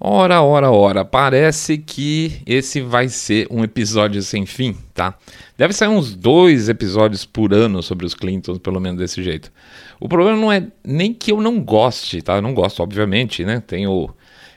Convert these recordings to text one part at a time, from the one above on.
Ora, ora, ora, parece que esse vai ser um episódio sem fim, tá? Deve sair uns dois episódios por ano sobre os Clintons, pelo menos desse jeito. O problema não é nem que eu não goste, tá? Eu não gosto, obviamente, né? Tenho,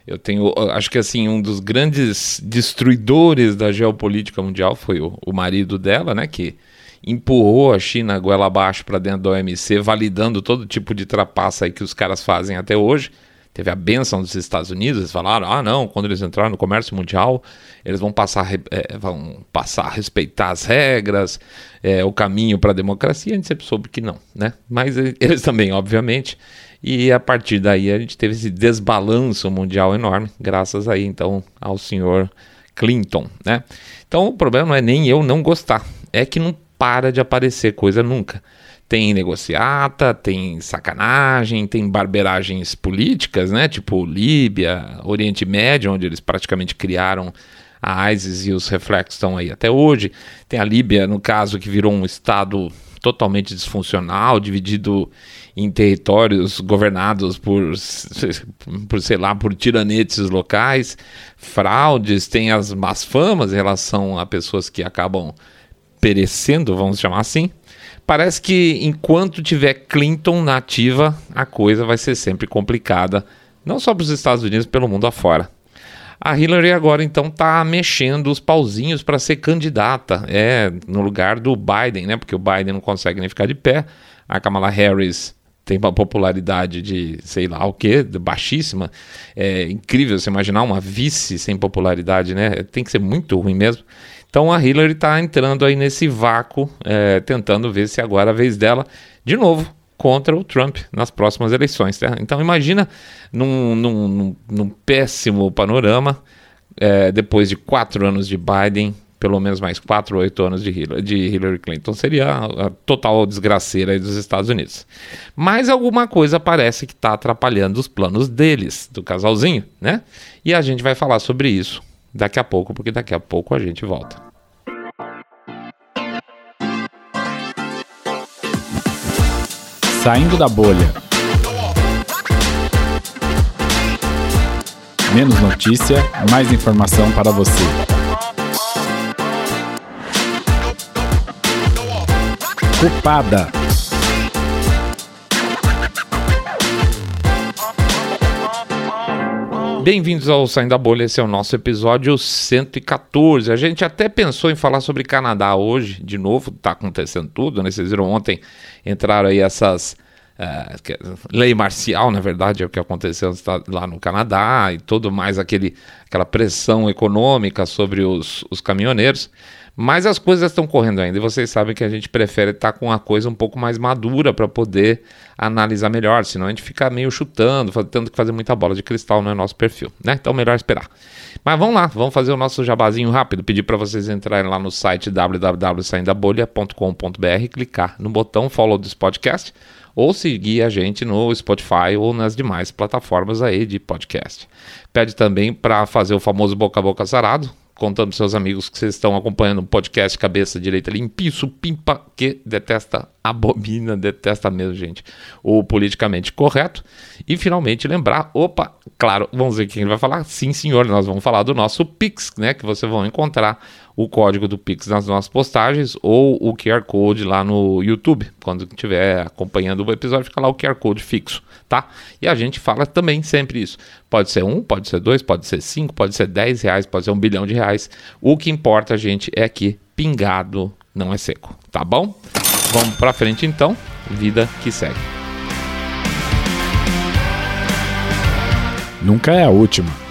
eu tenho, acho que assim, um dos grandes destruidores da geopolítica mundial foi o, o marido dela, né? Que empurrou a China goela abaixo para dentro da OMC, validando todo tipo de trapaça aí que os caras fazem até hoje teve a benção dos Estados Unidos, eles falaram, ah não, quando eles entrarem no comércio mundial, eles vão passar, é, vão passar a respeitar as regras, é, o caminho para a democracia, a gente sempre soube que não, né? Mas eles também, obviamente, e a partir daí a gente teve esse desbalanço mundial enorme, graças aí então ao senhor Clinton, né? Então o problema não é nem eu não gostar, é que não para de aparecer coisa nunca. Tem negociata, tem sacanagem, tem barberagens políticas, né? Tipo Líbia, Oriente Médio, onde eles praticamente criaram a ISIS e os reflexos estão aí até hoje. Tem a Líbia, no caso, que virou um estado totalmente disfuncional, dividido em territórios governados por, por sei lá, por tiranetes locais, fraudes, tem as más famas em relação a pessoas que acabam perecendo, vamos chamar assim parece que enquanto tiver Clinton na ativa, a coisa vai ser sempre complicada, não só para os Estados Unidos, pelo mundo afora. A Hillary agora então está mexendo os pauzinhos para ser candidata, é no lugar do Biden, né? Porque o Biden não consegue nem ficar de pé. A Kamala Harris tem uma popularidade de sei lá o que, baixíssima. É incrível você imaginar uma vice sem popularidade, né? Tem que ser muito ruim mesmo. Então a Hillary está entrando aí nesse vácuo, é, tentando ver se agora é a vez dela, de novo, contra o Trump nas próximas eleições. Tá? Então imagina num, num, num, péssimo panorama, é, depois de quatro anos de Biden, pelo menos mais quatro ou oito anos de Hillary, de Hillary Clinton. Seria a total desgraceira dos Estados Unidos. Mas alguma coisa parece que está atrapalhando os planos deles, do casalzinho, né? E a gente vai falar sobre isso daqui a pouco, porque daqui a pouco a gente volta. Saindo da bolha. Menos notícia, mais informação para você. Culpada. Bem-vindos ao Saindo da Bolha, esse é o nosso episódio 114. A gente até pensou em falar sobre Canadá hoje, de novo, tá acontecendo tudo, né? Vocês viram ontem, entraram aí essas. Uh, lei marcial, na verdade, é o que aconteceu lá no Canadá e todo mais aquele, aquela pressão econômica sobre os, os caminhoneiros. Mas as coisas estão correndo ainda e vocês sabem que a gente prefere estar tá com a coisa um pouco mais madura para poder analisar melhor, senão a gente fica meio chutando, tendo que fazer muita bola de cristal no nosso perfil, né? Então melhor esperar. Mas vamos lá, vamos fazer o nosso jabazinho rápido, pedir para vocês entrarem lá no site www.saindabolha.com.br, clicar no botão follow this podcast ou seguir a gente no Spotify ou nas demais plataformas aí de podcast. Pede também para fazer o famoso boca a boca sarado, contando para seus amigos que vocês estão acompanhando o podcast Cabeça Direita Limpiço, Pimpa, que detesta, abomina, detesta mesmo, gente, o politicamente correto. E finalmente lembrar, opa, claro, vamos ver quem vai falar. Sim, senhor, nós vamos falar do nosso Pix, né, que você vão encontrar o código do Pix nas nossas postagens ou o QR Code lá no YouTube. Quando estiver acompanhando o episódio, fica lá o QR Code fixo, tá? E a gente fala também sempre isso. Pode ser um, pode ser dois, pode ser cinco, pode ser dez reais, pode ser um bilhão de reais. O que importa, gente, é que pingado não é seco, tá bom? Vamos pra frente então. Vida que segue. Nunca é a última.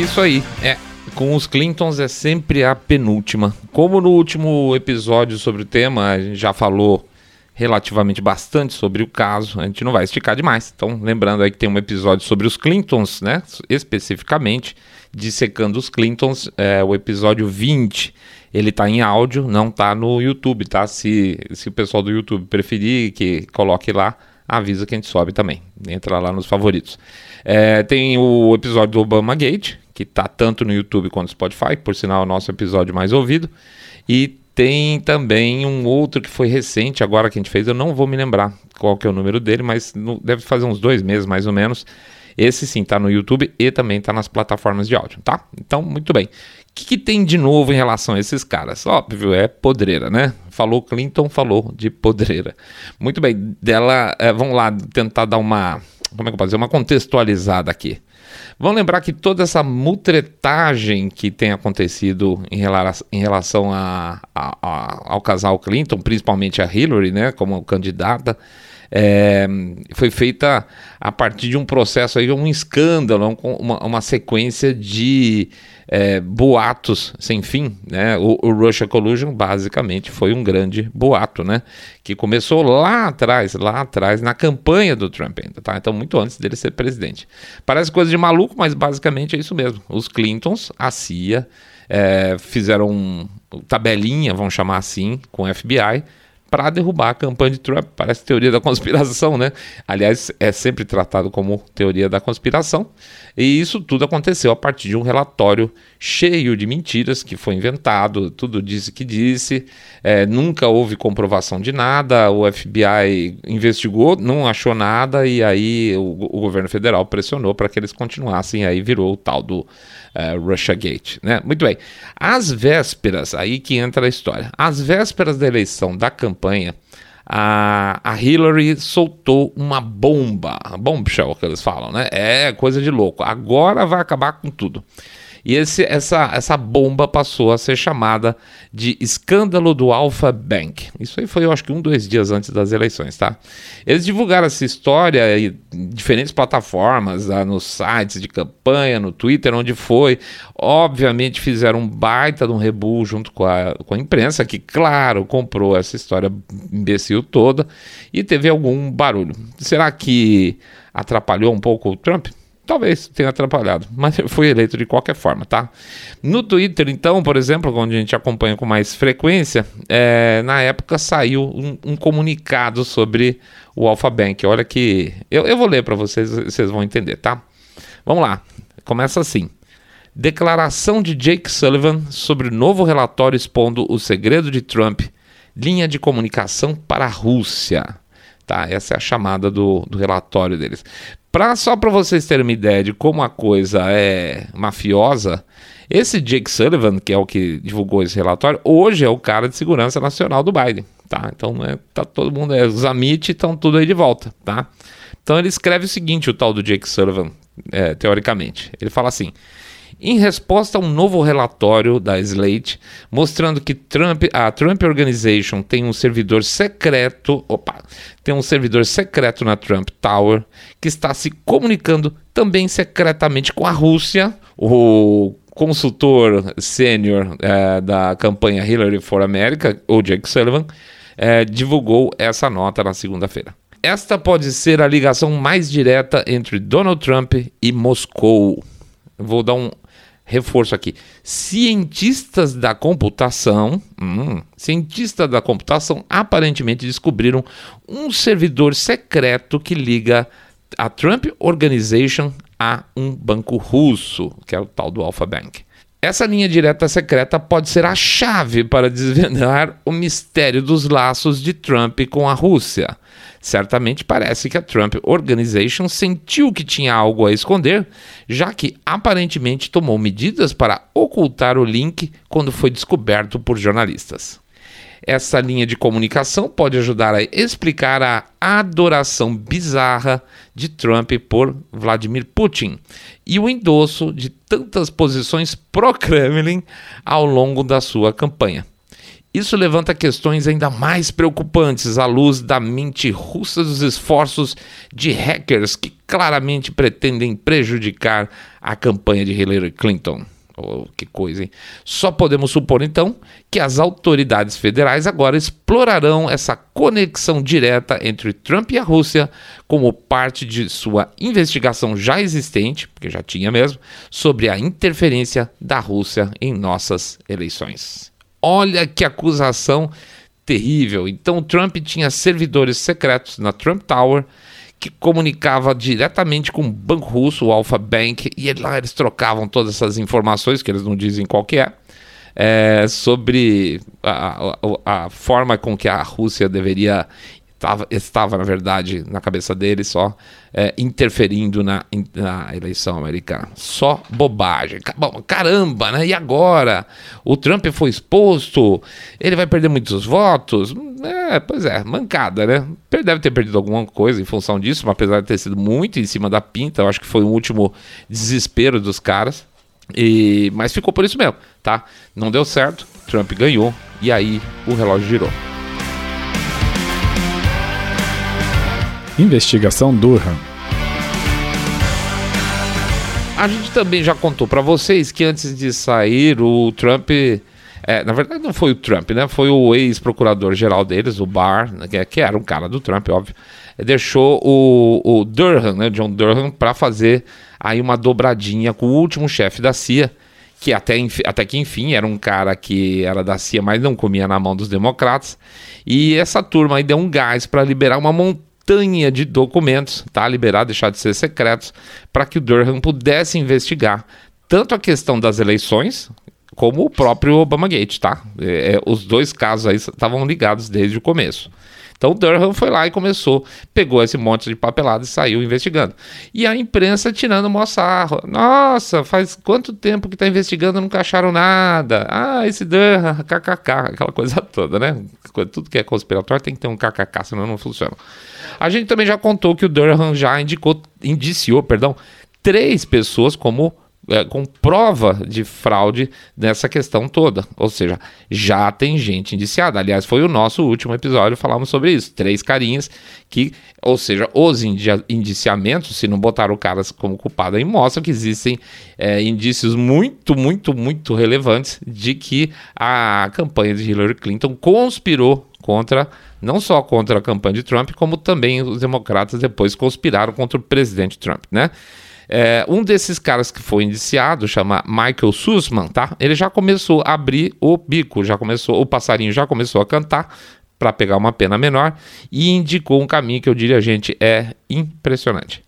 Isso aí, é. Com os Clintons é sempre a penúltima. Como no último episódio sobre o tema, a gente já falou relativamente bastante sobre o caso, a gente não vai esticar demais. Então, lembrando aí que tem um episódio sobre os Clintons, né? Especificamente, dissecando os Clintons, é o episódio 20. Ele tá em áudio, não tá no YouTube, tá? Se, se o pessoal do YouTube preferir que coloque lá, avisa que a gente sobe também. Entra lá nos favoritos. É, tem o episódio do Obama Gate, que está tanto no YouTube quanto no Spotify, por sinal, é o nosso episódio mais ouvido. E tem também um outro que foi recente, agora que a gente fez, eu não vou me lembrar qual que é o número dele, mas no, deve fazer uns dois meses mais ou menos. Esse sim está no YouTube e também está nas plataformas de áudio, tá? Então, muito bem. O que, que, tem de novo em relação a esses caras? Óbvio, é podreira, né? Falou Clinton, falou de podreira. Muito bem, dela, é, vamos lá tentar dar uma, como é que eu posso dizer, uma contextualizada aqui. Vamos lembrar que toda essa mutretagem que tem acontecido em, rela em relação a, a, a, ao casal Clinton, principalmente a Hillary, né, como candidata, é, foi feita a partir de um processo aí, um escândalo, uma, uma sequência de é, boatos sem fim, né? O, o, Russia Collusion basicamente foi um grande boato, né? Que começou lá atrás, lá atrás, na campanha do Trump ainda, tá? Então muito antes dele ser presidente. Parece coisa de maluco, mas basicamente é isso mesmo. Os Clintons, a CIA, é, fizeram um, tabelinha, vamos chamar assim, com o FBI para derrubar a campanha de Trump. Parece teoria da conspiração, né? Aliás, é sempre tratado como teoria da conspiração. E isso tudo aconteceu a partir de um relatório cheio de mentiras que foi inventado, tudo disse que disse, é, nunca houve comprovação de nada, o FBI investigou, não achou nada, e aí o, o governo federal pressionou para que eles continuassem, e aí virou o tal do uh, Russia Gate. Né? Muito bem. Às vésperas, aí que entra a história, às vésperas da eleição da campanha, a, a Hillary soltou uma bomba, bombshell que eles falam, né? É coisa de louco. Agora vai acabar com tudo. E esse, essa, essa bomba passou a ser chamada de escândalo do Alpha Bank. Isso aí foi, eu acho que um, dois dias antes das eleições, tá? Eles divulgaram essa história em diferentes plataformas, lá nos sites de campanha, no Twitter, onde foi. Obviamente fizeram um baita de um rebu junto com a, com a imprensa, que, claro, comprou essa história imbecil toda e teve algum barulho. Será que atrapalhou um pouco o Trump? Talvez tenha atrapalhado, mas foi eleito de qualquer forma, tá? No Twitter, então, por exemplo, onde a gente acompanha com mais frequência, é, na época saiu um, um, comunicado sobre o Alpha Bank. Olha que. Eu, eu vou ler para vocês, vocês vão entender, tá? Vamos lá. Começa assim. Declaração de Jake Sullivan sobre novo relatório expondo o segredo de Trump, linha de comunicação para a Rússia. Tá, essa é a chamada do, do relatório deles. Pra, só para vocês terem uma ideia de como a coisa é mafiosa, esse Jake Sullivan, que é o que divulgou esse relatório, hoje é o cara de segurança nacional do Biden, tá? Então é, tá todo mundo, é, os Amit estão tudo aí de volta, tá? Então ele escreve o seguinte, o tal do Jake Sullivan, é, teoricamente. Ele fala assim: em resposta a um novo relatório da Slate mostrando que Trump, a Trump Organization tem um servidor secreto, opa, tem um servidor secreto na Trump Tower que está se comunicando também secretamente com a Rússia. O consultor sênior é, da campanha Hillary for America, o Jake Sullivan, é, divulgou essa nota na segunda-feira. Esta pode ser a ligação mais direta entre Donald Trump e Moscou. Vou dar um reforço aqui, cientistas da computação, hum, cientistas da computação aparentemente descobriram um servidor secreto que liga a Trump Organization a um banco russo, que é o tal do Alpha Bank. Essa linha direta secreta pode ser a chave para desvendar o mistério dos laços de Trump com a Rússia. Certamente parece que a Trump Organization sentiu que tinha algo a esconder, já que aparentemente tomou medidas para ocultar o link quando foi descoberto por jornalistas. Essa linha de comunicação pode ajudar a explicar a adoração bizarra de Trump por Vladimir Putin e o endosso de tantas posições pró-Kremlin ao longo da sua campanha. Isso levanta questões ainda mais preocupantes à luz da mente russa dos esforços de hackers que claramente pretendem prejudicar a campanha de Hillary Clinton. Oh, que coisa, hein? Só podemos supor então que as autoridades federais agora explorarão essa conexão direta entre Trump e a Rússia como parte de sua investigação já existente, porque já tinha mesmo, sobre a interferência da Rússia em nossas eleições. Olha que acusação terrível. Então, Trump tinha servidores secretos na Trump Tower que comunicava diretamente com o banco russo, o Alpha Bank, e lá eles trocavam todas essas informações, que eles não dizem qual que é, é sobre a, a, a, forma com que a Rússia deveria estava, estava, na verdade, na cabeça dele só é, interferindo na, na, eleição americana. Só bobagem. Caramba, né? E agora? O Trump foi exposto, ele vai perder muitos votos? É, pois é, mancada, né? Deve ter perdido alguma coisa em função disso, mas apesar de ter sido muito em cima da pinta, eu acho que foi o último desespero dos caras. E, mas ficou por isso mesmo, tá? Não deu certo, Trump ganhou e aí o relógio girou. Investigação Durham. A gente também já contou para vocês que antes de sair o Trump é, na verdade, não foi o Trump, né? Foi o ex-procurador-geral deles, o Barr, né? que, que, era um cara do Trump, óbvio. Deixou o, o Durham, né? John Durham, para fazer aí uma dobradinha com o último chefe da CIA, que até, até que enfim era um cara que era da CIA, mas não comia na mão dos democratas. E essa turma aí deu um gás para liberar uma montanha de documentos, tá? Liberar, deixar de ser secretos, para que o Durham pudesse investigar tanto a questão das eleições, como o próprio Obama Gate, tá? É, é os dois casos aí estavam ligados desde o começo. Então Durham foi lá e começou, pegou esse monte de papelada e saiu investigando. E a imprensa tirando moçarro. Nossa, faz quanto tempo que está investigando nunca acharam nada. Ah, esse Durham, kkk, aquela coisa toda, né? Tudo que é conspiratório tem que ter um kkk, senão não funciona. A gente também já contou que o Durham já indicou, indiciou, perdão, três pessoas como é, com prova de fraude nessa questão toda. Ou seja, já tem gente indiciada. Aliás, foi o nosso último episódio, falamos sobre isso. Três carinhas que, ou seja, os indiciamentos, se não botaram o cara como culpado aí, mostram que existem é, indícios muito, muito, muito relevantes de que a campanha de Hillary Clinton conspirou contra não só contra a campanha de Trump, como também os democratas depois conspiraram contra o presidente Trump, né? É, um desses caras que foi indiciado, chama Michael Sussman, tá? Ele já começou a abrir o bico, já começou, o passarinho já começou a cantar para pegar uma pena menor e indicou um caminho que eu diria, gente, é impressionante.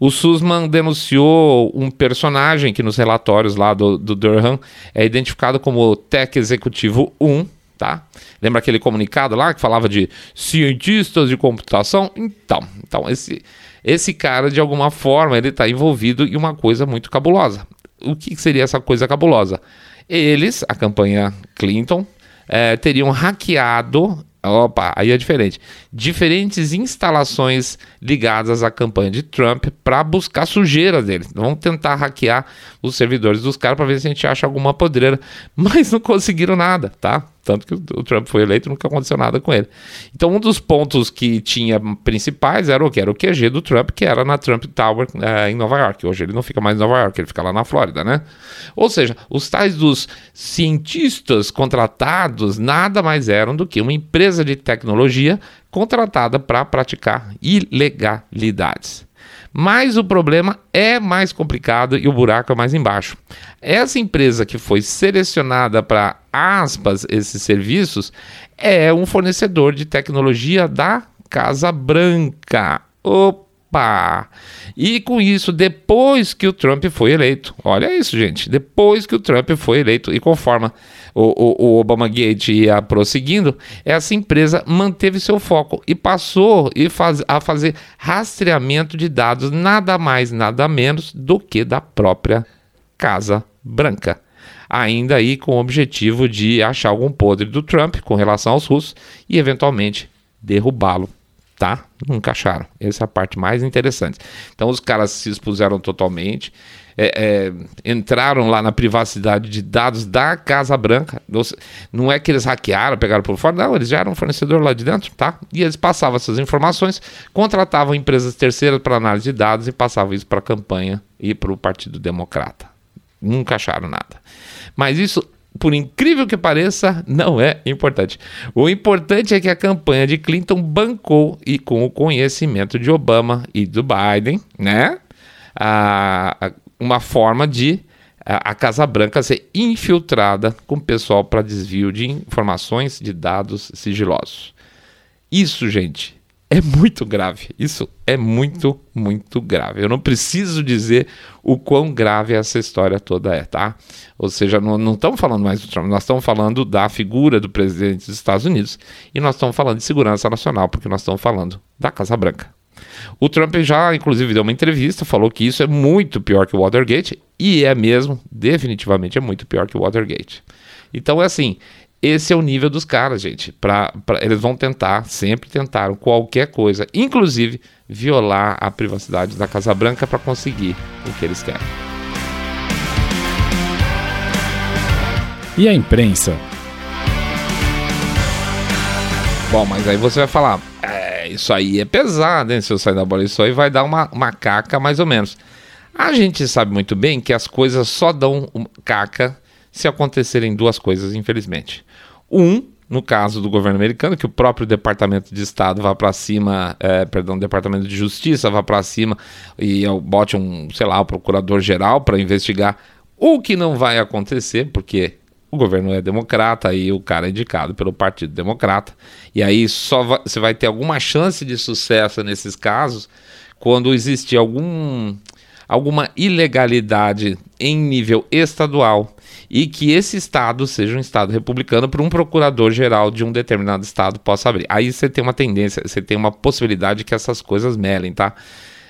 O Sussman denunciou um personagem que nos relatórios lá do, do Durham é identificado como Tech Executivo 1, tá? Lembra aquele comunicado lá que falava de cientistas de computação? Então, então esse esse cara, de alguma forma, ele está envolvido em uma coisa muito cabulosa. O que seria essa coisa cabulosa? Eles, a campanha Clinton, é, teriam hackeado Opa, aí é diferente. Diferentes instalações ligadas à campanha de Trump para buscar sujeira dele. Vamos tentar hackear os servidores dos caras para ver se a gente acha alguma podreira. Mas não conseguiram nada, tá? Tanto que o Trump foi eleito nunca aconteceu nada com ele. Então, um dos pontos que tinha principais era o que? Era o QG do Trump, que era na Trump Tower é, em Nova York. Hoje ele não fica mais em Nova York, ele fica lá na Flórida, né? Ou seja, os tais dos cientistas contratados nada mais eram do que uma empresa de tecnologia contratada para praticar ilegalidades. Mas o problema é mais complicado e o buraco é mais embaixo. Essa empresa que foi selecionada para aspas esses serviços é um fornecedor de tecnologia da Casa Branca. Opa! E com isso, depois que o Trump foi eleito, olha isso, gente, depois que o Trump foi eleito, e conforme o, o, o ia prosseguindo, essa empresa manteve seu foco e passou a fazer rastreamento de dados, nada mais, nada menos do que da própria Casa Branca. Ainda aí com o objetivo de achar algum podre do Trump com relação aos russos e eventualmente derrubá-lo tá? Nunca acharam. Essa é a parte mais interessante. Então os caras se expuseram totalmente, é, é, entraram lá na privacidade de dados da Casa Branca. Não é que eles hackearam, pegaram por fora, não, eles já eram um fornecedor lá de dentro, tá? E eles passavam essas informações, contratavam empresas terceiras para análise de dados e passavam isso para a campanha e para o Partido Democrata. Nunca acharam nada. Mas isso por incrível que pareça, não é importante. O importante é que a campanha de Clinton bancou e com o conhecimento de Obama e do Biden, né? A, a, uma forma de a, a Casa Branca ser infiltrada com pessoal para desvio de informações de dados sigilosos. Isso, gente, é muito grave. Isso é muito, muito grave. Eu não preciso dizer o quão grave essa história toda é, tá? Ou seja, não, estamos falando mais do Trump, nós estamos falando da figura do presidente dos Estados Unidos e nós estamos falando de segurança nacional, porque nós estamos falando da Casa Branca. O Trump já, inclusive, deu uma entrevista, falou que isso é muito pior que o Watergate, e é mesmo, definitivamente é muito pior que o Watergate. Então é assim, esse é o nível dos caras, gente. Pra, pra, eles vão tentar, sempre tentaram qualquer coisa, inclusive violar a privacidade da Casa Branca para conseguir o que eles querem. E a imprensa? Bom, mas aí você vai falar, é, isso aí é pesado, hein, se eu sair da bola, isso aí vai dar uma, uma caca mais ou menos. A gente sabe muito bem que as coisas só dão caca se acontecerem duas coisas, infelizmente. Um, no caso do governo americano, que o próprio Departamento de Estado vá para cima, é, perdão, Departamento de Justiça vá para cima e bote um, sei lá, o procurador-geral para investigar o que não vai acontecer, porque o governo é democrata e o cara é indicado pelo Partido Democrata. E aí só vai, você vai ter alguma chance de sucesso nesses casos quando existir algum, alguma ilegalidade em nível estadual e que esse estado seja um estado republicano para um procurador-geral de um determinado estado possa abrir. Aí você tem uma tendência, você tem uma possibilidade que essas coisas melem, tá?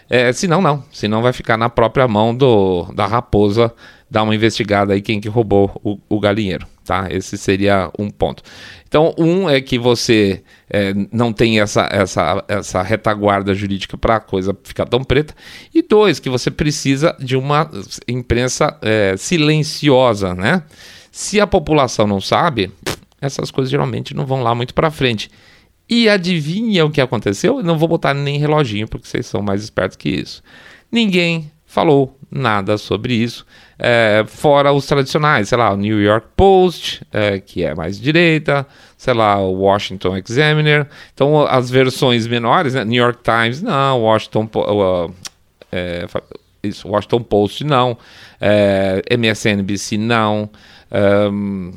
É, senão não, senão vai ficar na própria mão do, da raposa dar uma investigada aí quem que roubou o, o galinheiro, tá? Esse seria um ponto. Então, um é que você é, não tem essa, essa, essa retaguarda jurídica para a coisa ficar tão preta. E dois, que você precisa de uma imprensa é, silenciosa, né? Se a população não sabe, essas coisas geralmente não vão lá muito para frente. E adivinha o que aconteceu? Eu não vou botar nem reloginho, porque vocês são mais espertos que isso. Ninguém falou nada sobre isso, é, fora os tradicionais, sei lá, o New York Post, é, que é mais direita, sei lá, o Washington Examiner. Então, as versões menores, né? New York Times, não, Washington, uh, é, isso, Washington Post, não, é, MSNBC, não. Um,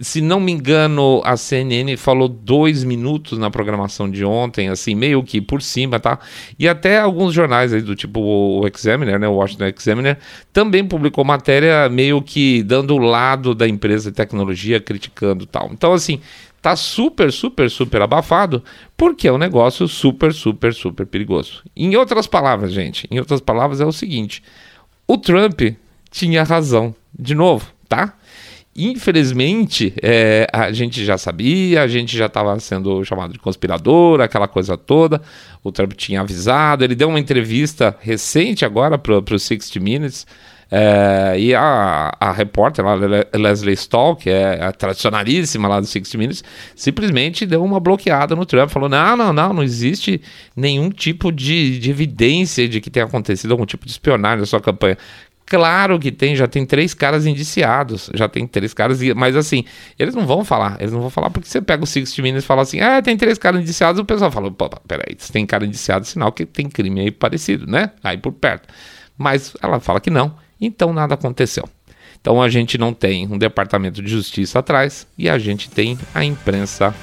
se não me engano, a CNN falou dois minutos na programação de ontem, assim, meio que por cima, tá? E até alguns jornais aí do tipo o Examiner, né? O Washington Examiner, também publicou matéria meio que dando o lado da empresa de tecnologia, criticando tal. Então, assim, tá super, super, super abafado, porque é um negócio super, super, super perigoso. Em outras palavras, gente, em outras palavras é o seguinte: o Trump tinha razão, de novo, tá? Infelizmente, é, a gente já sabia, a gente já estava sendo chamado de conspirador, aquela coisa toda. O Trump tinha avisado, ele deu uma entrevista recente agora para o 60 Minutes. É, e a, a repórter lá, Leslie Stahl, que é a tradicionalíssima lá do 60 Minutes, simplesmente deu uma bloqueada no Trump. Falou: não, não, não, não existe nenhum tipo de, de evidência de que tenha acontecido algum tipo de espionagem na sua campanha. Claro que tem, já tem três caras indiciados, já tem três caras, mas assim, eles não vão falar, eles não vão falar porque você pega o 60 Minutes e fala assim, ah, tem três caras indiciados, o pessoal fala, pô, peraí, se tem cara indiciado, sinal que tem crime aí parecido, né? Aí por perto. Mas ela fala que não, então nada aconteceu. Então a gente não tem um departamento de justiça atrás e a gente tem a imprensa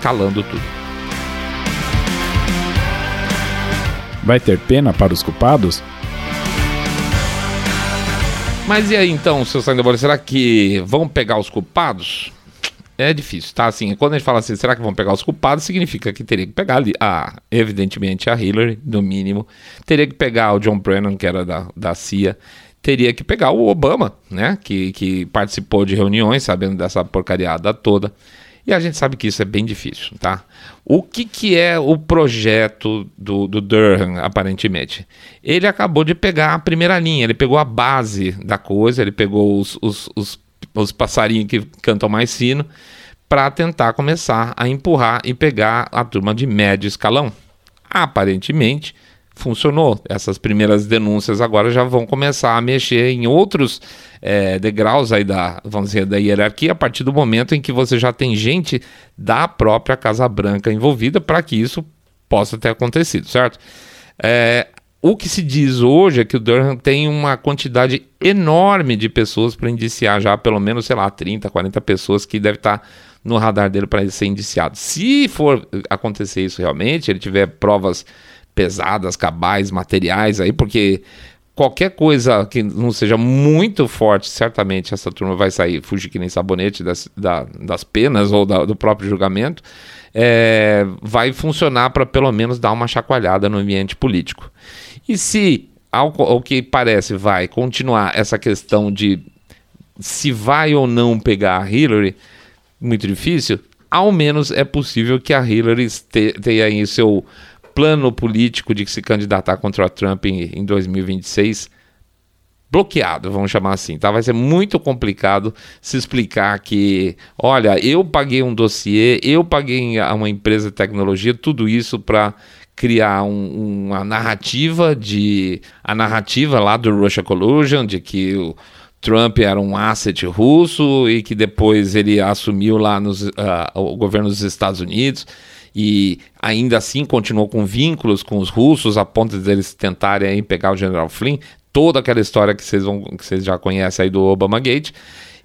calando tudo. Vai ter pena para os culpados? Mas e aí então, seu Sandro Bola, será que vão pegar os culpados? É difícil, tá? Assim, quando a gente fala assim, será que vão pegar os culpados? Significa que teria que pegar ali, ah, evidentemente a Hillary, no mínimo, teria que pegar o John Brennan, que era da, da CIA, teria que pegar o Obama, né? Que, que participou de reuniões, sabendo dessa porcariada toda. E a gente sabe que isso é bem difícil, tá? O que, que é o projeto do, do Durham, aparentemente? Ele acabou de pegar a primeira linha, ele pegou a base da coisa, ele pegou os, os, os, os passarinhos que cantam mais fino para tentar começar a empurrar e pegar a turma de médio escalão. Aparentemente, funcionou. Essas primeiras denúncias agora já vão começar a mexer em outros é, degraus aí da, vamos dizer, da hierarquia a partir do momento em que você já tem gente da própria Casa Branca envolvida para que isso possa ter acontecido, certo? É, o que se diz hoje é que o Durham tem uma quantidade enorme de pessoas para indiciar já, pelo menos, sei lá, 30, 40 pessoas que deve estar tá no radar dele para ser indiciado. Se for acontecer isso realmente, ele tiver provas pesadas, cabais, materiais aí, porque qualquer coisa que não seja muito forte, certamente essa turma vai sair, fugir que nem sabonete das, da, das penas ou da, do próprio julgamento, é, vai funcionar para pelo menos dar uma chacoalhada no ambiente político. E se, ao, ao que parece, vai continuar essa questão de se vai ou não pegar a Hillary, muito difícil, ao menos é possível que a Hillary tenha aí seu plano político de se candidatar contra o Trump em, em 2026 bloqueado, vamos chamar assim, tá? Vai ser muito complicado se explicar que, olha, eu paguei um dossiê, eu paguei a uma empresa de tecnologia, tudo isso para criar um, uma narrativa de a narrativa lá do Russia Collusion, de que o Trump era um asset russo e que depois ele assumiu lá nos, uh, o governo dos Estados Unidos e ainda assim continuou com vínculos com os russos a ponto de eles tentarem pegar o General Flynn, toda aquela história que vocês, vão, que vocês já conhecem aí do Obama Gate.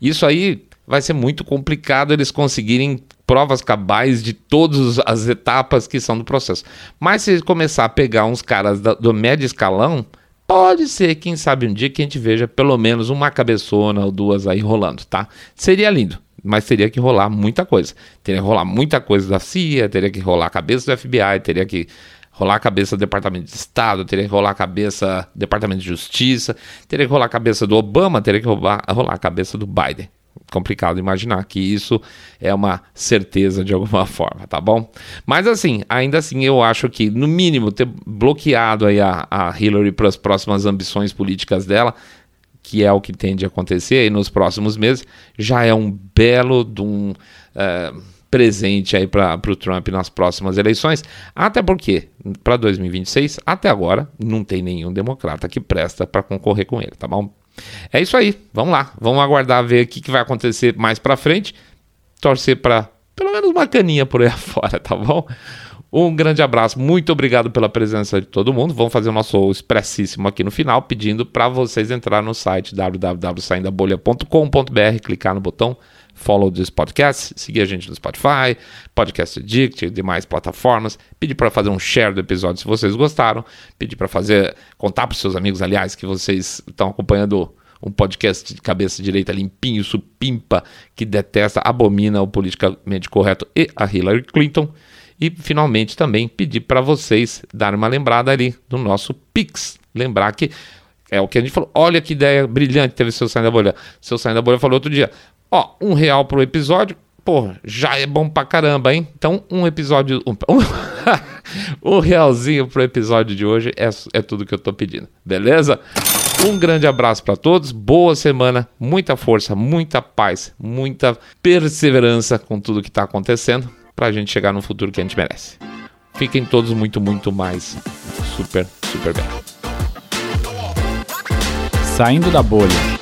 Isso aí vai ser muito complicado eles conseguirem provas cabais de todas as etapas que são do processo. Mas se começar a pegar uns caras do, do médio escalão, pode ser, quem sabe um dia que a gente veja pelo menos uma cabeçona ou duas aí rolando, tá? Seria lindo mas teria que rolar muita coisa. Teria que rolar muita coisa da CIA, teria que rolar a cabeça do FBI, teria que rolar a cabeça do Departamento de Estado, teria que rolar a cabeça do Departamento de Justiça, teria que rolar a cabeça do Obama, teria que rolar, rolar a cabeça do Biden. Complicado imaginar que isso é uma certeza de alguma forma, tá bom? Mas assim, ainda assim, eu acho que, no mínimo, ter bloqueado aí a, a Hillary para as próximas ambições políticas dela que é o que tende a acontecer aí nos próximos meses, já é um belo de um uh, presente aí para o Trump nas próximas eleições. Até porque, para 2026, até agora, não tem nenhum democrata que presta para concorrer com ele, tá bom? É isso aí, vamos lá, vamos aguardar ver o que, que vai acontecer mais para frente. Torcer para pelo menos uma caninha por aí afora, tá bom? Um grande abraço, muito obrigado pela presença de todo mundo. Vamos fazer o nosso expressíssimo aqui no final, pedindo para vocês entrar no site www.saindabolha.com.br, clicar no botão follow this podcast, seguir a gente no Spotify, Podcast Addict e demais plataformas, pedir para fazer um share do episódio se vocês gostaram, pedir para fazer contar para seus amigos, aliás, que vocês estão acompanhando um podcast de cabeça direita limpinho, supimpa, que detesta, abomina o politicamente correto e a Hillary Clinton. E finalmente também pedir para vocês darem uma lembrada ali do nosso Pix. Lembrar que é o que a gente falou. Olha que ideia brilhante teve seu Saindo da Bolha. Seu Saindo da Bolha falou outro dia. Ó, um real pro episódio. Pô, já é bom pra caramba, hein? Então, um episódio. Um, um realzinho pro episódio de hoje é, é tudo que eu tô pedindo. Beleza? Um grande abraço para todos, boa semana, muita força, muita paz, muita perseverança com tudo que está acontecendo para a gente chegar no futuro que a gente merece. Fiquem todos muito, muito mais super, super bem. Saindo da bolha.